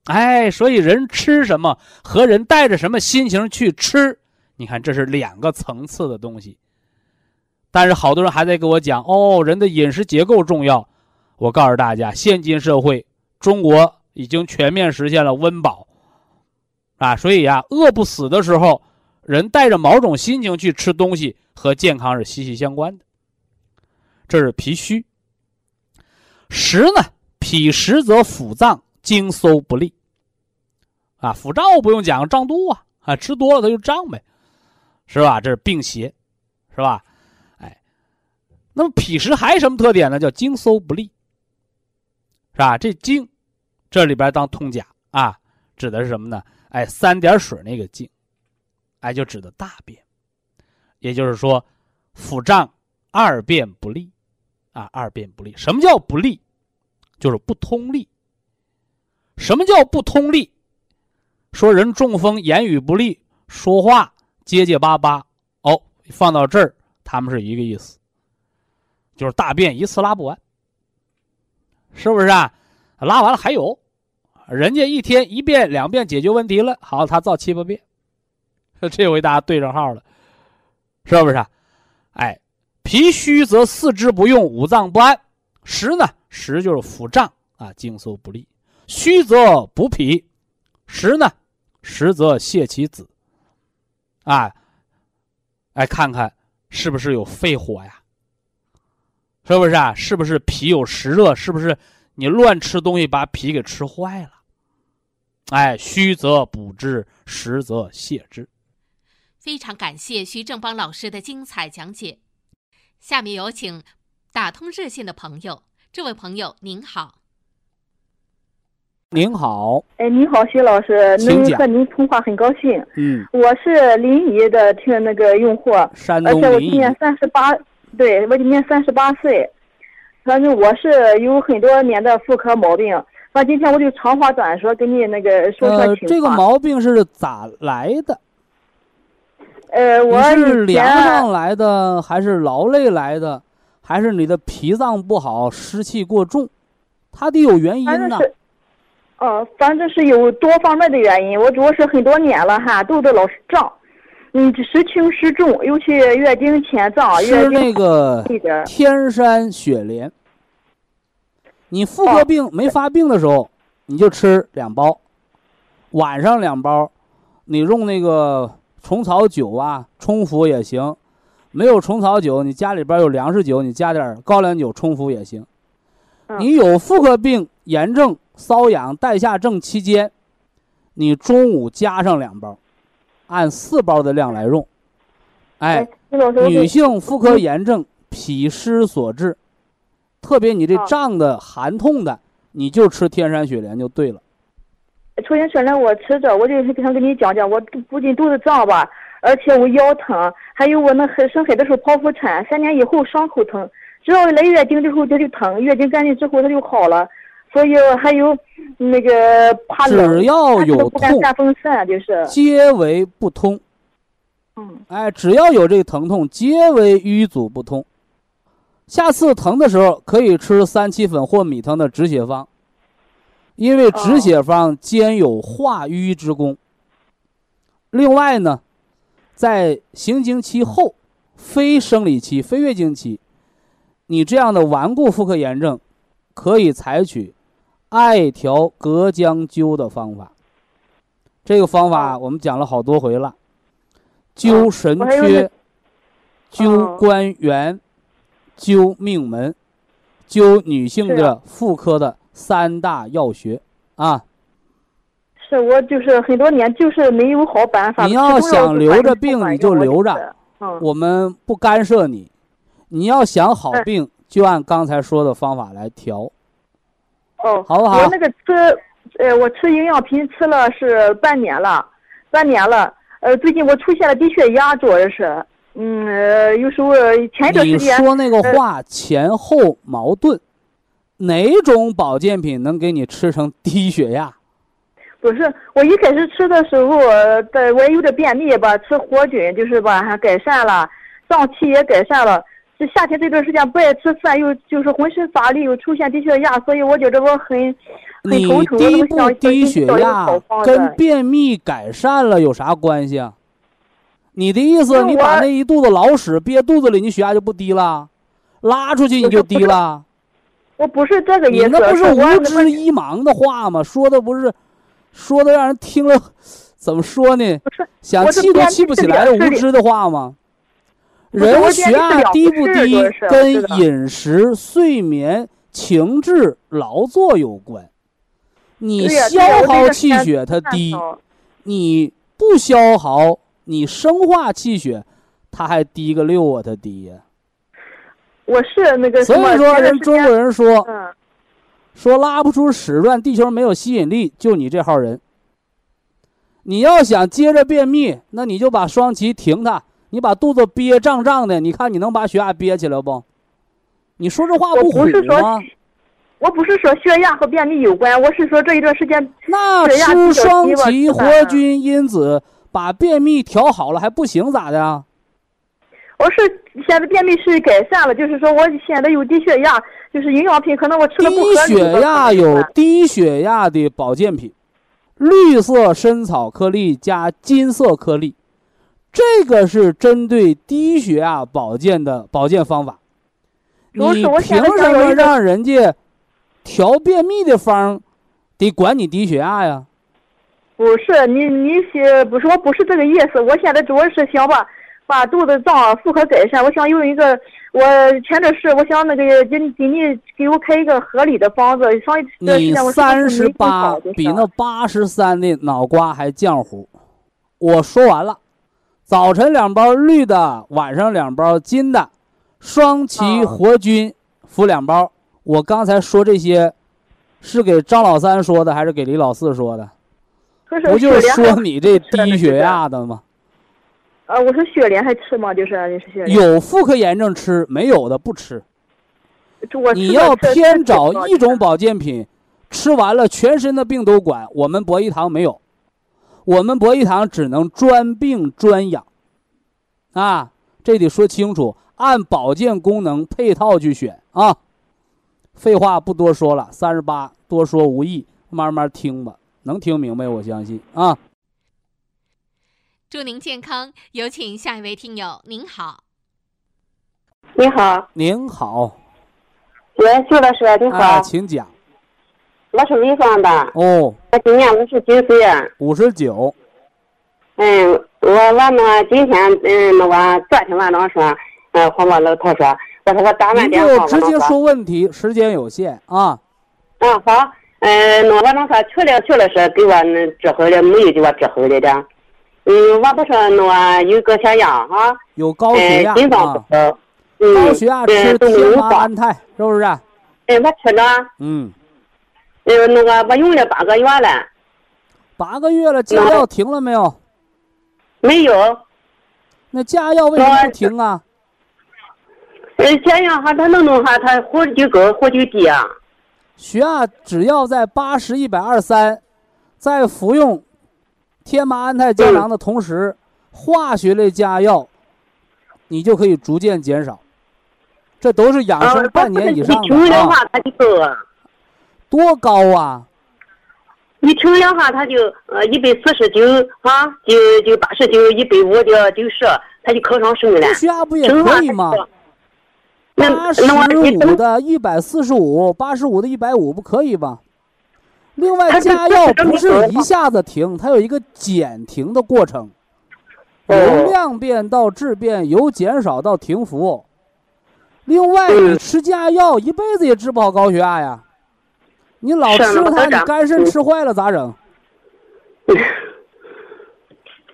哎，所以人吃什么和人带着什么心情去吃，你看这是两个层次的东西。但是好多人还在跟我讲哦，人的饮食结构重要。我告诉大家，现今社会，中国已经全面实现了温饱。啊，所以呀，饿不死的时候，人带着某种心情去吃东西，和健康是息息相关的。这是脾虚。实呢，脾实则腹脏经搜不利。啊，腹胀不用讲，胀肚啊，啊，吃多了它就胀呗，是吧？这是病邪，是吧？那么脾实还有什么特点呢？叫经搜不利，是吧？这经，这里边当通假啊，指的是什么呢？哎，三点水那个静，哎，就指的大便，也就是说，腹胀二便不利，啊，二便不利。什么叫不利？就是不通利。什么叫不通利？说人中风，言语不利，说话结结巴巴。哦，放到这儿，他们是一个意思，就是大便一次拉不完，是不是啊？拉完了还有。人家一天一遍两遍解决问题了，好，他造七八遍，这回大家对上号了，是不是啊？哎，脾虚则四肢不用，五脏不安。实呢，实就是腹胀啊，经搜不利；虚则补脾，实呢，实则泻其子。啊，哎，看看是不是有肺火呀？是不是啊？是不是脾有湿热？是不是你乱吃东西把脾给吃坏了？哎，虚则补之，实则泻之。非常感谢徐正邦老师的精彩讲解。下面有请打通热线的朋友，这位朋友您好。您好。哎，您好，徐老师，能和您通话很高兴。嗯。我是临沂的听那个用户，山东而且我今年三十八，对我今年三十八岁。反正我是有很多年的妇科毛病。那今天我就长话短说，跟你那个说说情况。呃，这个毛病是咋来的？呃，我是凉上来的，还是劳累来的，还是你的脾脏不好、湿气过重？它得有原因呢。哦，反正是有多方面的原因。我主要是很多年了哈，肚子老是胀，嗯，时轻时重，尤其月经前胀。是那个天山雪莲。你妇科病没发病的时候，你就吃两包，晚上两包，你用那个虫草酒啊冲服也行，没有虫草酒，你家里边有粮食酒，你加点高粱酒冲服也行。你有妇科病炎症、瘙痒、带下症期间，你中午加上两包，按四包的量来用。哎，女性妇科炎症脾湿所致。特别你这胀的、寒痛的，你就吃天山雪莲就对了。天山雪莲我吃着，我就想跟你讲讲，我不仅肚子胀吧，而且我腰疼，还有我那生孩子的时候剖腹产，三年以后伤口疼，只要来月经之后它就疼，月经干净之后它就好了。所以还有那个怕冷，只要有痛，扇风扇就是，皆为不通。嗯，哎，只要有这个疼痛，皆为瘀阻不通。下次疼的时候，可以吃三七粉或米汤的止血方，因为止血方兼有化瘀之功。另外呢，在行经期后、非生理期、非月经期，你这样的顽固妇科炎症，可以采取艾条隔姜灸的方法。这个方法我们讲了好多回了，灸神阙灸哦关元，灸命门，灸女性的妇科的三大要穴啊。是我就是很多年就是没有好办法。你要想留着病你就留着。我们不干涉你，你要想好嗯病，就按刚才说的方法来调。哦，好不好我那个吃，呃，我吃营养品吃了是半年了，半年了。呃，最近我出现了低血压，主要是，嗯，呃，有时候前一段时间，说那个呃话前后矛盾，哪种保健品能给你吃成低血压？不是我一开始吃的时候，的我也有点便秘吧，吃活菌就是吧，还改善了，胀气也改善了。这夏天这段时间不爱吃饭，又就是浑身乏力，又出现低血压，所以我觉得我很很你头疼。低不低血压跟便秘改善了有啥关系啊？你的意思，你把那一肚子老屎憋肚子里，你血压就不低了？拉出去你就低了？我不是这个意思，你那不是无知一盲的话吗？说的不是，说的让人听了，怎么说呢？想气都气不起来的无知的话吗？人血压低不低跟饮食、睡眠、情志、劳作有关。你消耗气血它低，你不消耗，你生化气血，它还低个六啊，它低呀。我是那个所以说，人中国人说嗯，说拉不出屎乱，地球没有吸引力，就你这号人。你要想接着便秘，那你就把双歧停它，你把肚子憋胀胀的，你看你能把血压憋起来不？你说这话我不虎吗？我不是说血压和便秘有关，我是说这一段时间那吃双歧、活菌、因子，把便秘调好了还不行咋的啊？我是现在便秘是改善了，就是说我现在有低血压，就是营养品可能我吃的不低。血压有低血压的保健品，绿色深草颗粒加金色颗粒，这个是针对低血压保健的保健方法。你凭什么让人家调便秘的方得管你低血压呀？不是你你写不是我不是这个意思，我现在主要是想把把肚子胀妇科改善，我想有一个我前段是我想那个给你给你给我开一个合理的方子，你三十八比那八十三的脑瓜还浆糊。我说完了，早晨两包绿的，晚上两包金的，双歧哦活菌服两包。我刚才说这些，是给张老三说的，还是给李老四说的？不就是说你这低血压的吗？啊，我说雪莲还吃吗？就是你是雪莲，有妇科炎症吃，没有的不吃。你要偏找一种保健品，吃完了全身的病都管。我们博医堂没有，我们博医堂只能专病专养，啊，这得说清楚，按保健功能配套去选啊。废话不多说了，三十八多说无益，慢慢听吧，能听明白我相信啊。祝您健康，有请下一位听友。您好，您好，您好，喂，徐老师，您好，啊，请讲我是潍坊的，哦，我今年五十九岁。五十九，嗯，我我那今天嗯，那我昨天晚上说，嗯，和我老头说，我说我打完您电话，就直接我说问题，时间有限啊。嗯，好，嗯，那我那说去了去了是给我那治好了，没有给我治好了的。嗯，我不说那我有个血压哈，有高血压嗯，心脏不啊，好，嗯，高血压吃嗯，都没天有好麻安泰，是不是？嗯，我吃了，嗯，嗯，那个我用了八个月了，八个月了，加药停了没有？没有，那加药为什么不停啊？嗯，血压哈，它能弄哈，它活就高，活就低啊。血压只要在八十、一百二三，在服用天麻安泰胶囊的同时，化学类加药，你就可以逐渐减少。这都是养啊，生半年以上的啊，两下它就高啊，多高啊！一停两下它就呃一百四十九啊，就就八十九、一百五的九十，它就考上升了这。血压不也可以吗？那八十五的、一百四十五、八十五的、一百五不可以吧？另外，加药不是一下子停，它有一个减停的过程，哦由量变到质变，由减少到停服。另外，嗯你吃加药一辈子也治不好高血压呀。你老是吃它，你肝肾嗯吃坏了咋整？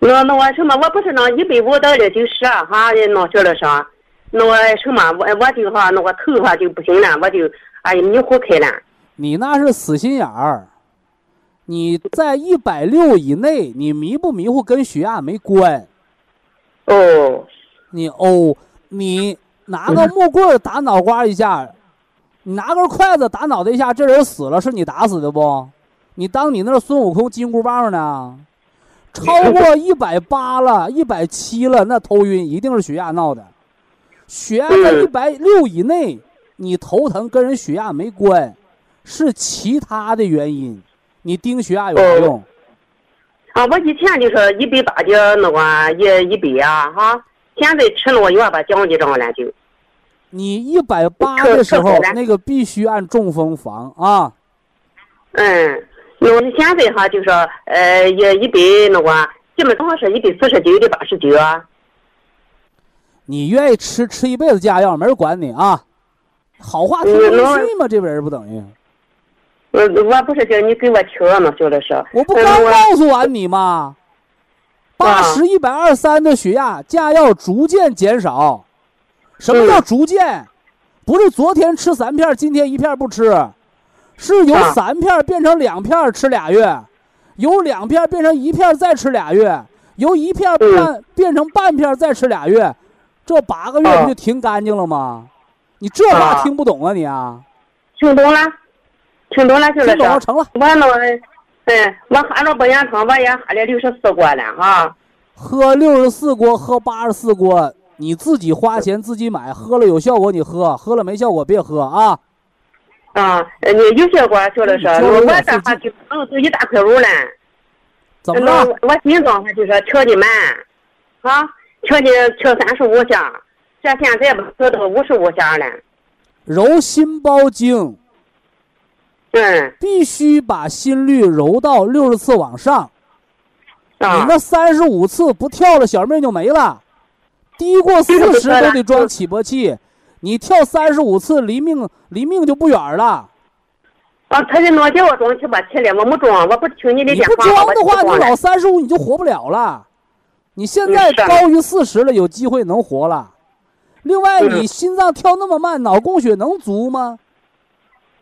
那 那我什么？我不是那一百五到的九十啊哈，那小了上，那我什么？我我就哈，那我头发就不行了，我就哎呀迷糊开了。你那是死心眼儿。你在一百六以内，你迷不迷糊跟血压没关。哦，你哦，你拿个木棍打脑瓜一下，你拿根筷子打脑袋一下，这人死了，是你打死的不？你当你那孙悟空金箍棒呢？超过一百八了，一百七了，那头晕一定是血压闹的。血压在一百六以内，你头疼跟人血压没关，是其他的原因。你盯血压有什么用？啊，我以前就是一百八的那个一一百啊哈，现在吃那个药吧降几张了就。你一百八的时候，那个必须按中风防啊。嗯，那我现在哈就是呃也一百那个基本上是一百四十九、一百八十九啊。你愿意吃吃一辈子加药，没人管你啊。好话听不进去吗？这人不等于。我我不是叫你给我调吗？小的是。我不刚告诉完你吗？八十一百二三的血压，加药逐渐减少。什么叫逐渐？不是昨天吃三片，今天一片不吃，是由三片变成两片吃俩月，由两片变成一片再吃俩月，由一片半变成半片再吃俩月，这八个月不就停干净了吗？你这话听不懂啊你啊？听懂了，听懂了就是。听懂了成了。我那，嗯，我喝了保健汤，我也喝了六十四锅了哈。喝六十四锅，喝八十四锅，你自己花钱自己买，喝了有效果你喝，喝了没效果别喝啊。啊，你有效果说的是，我这还就嗯就一大块肉了。怎么了？我心脏还就是跳的慢，啊，跳的跳三十五下，这现在吧跳到五十五下了。揉心包经。嗯。必须把心率揉到六十次往上。啊。你那三十五次不跳了，小命就没了。低过四十都得装起搏器，你跳三十五次，离命离命就不远了。啊，他是哪叫我装起搏器了？我没装，我不听你的电话。你不装的话，你老三十五你就活不了了。你现在高于四十了，有机会能活了。另外，你心脏跳那么慢，脑供血能足吗？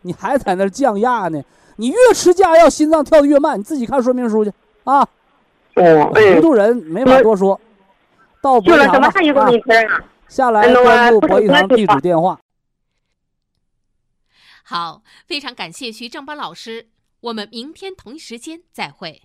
你还在那降压呢？你越吃降压药，心脏跳的越慢。你自己看说明书去啊。哦，糊涂人没法多说。到博医堂了啊。下来关注博玉堂地址电话。好，非常感谢徐正邦老师，我们明天同一时间再会。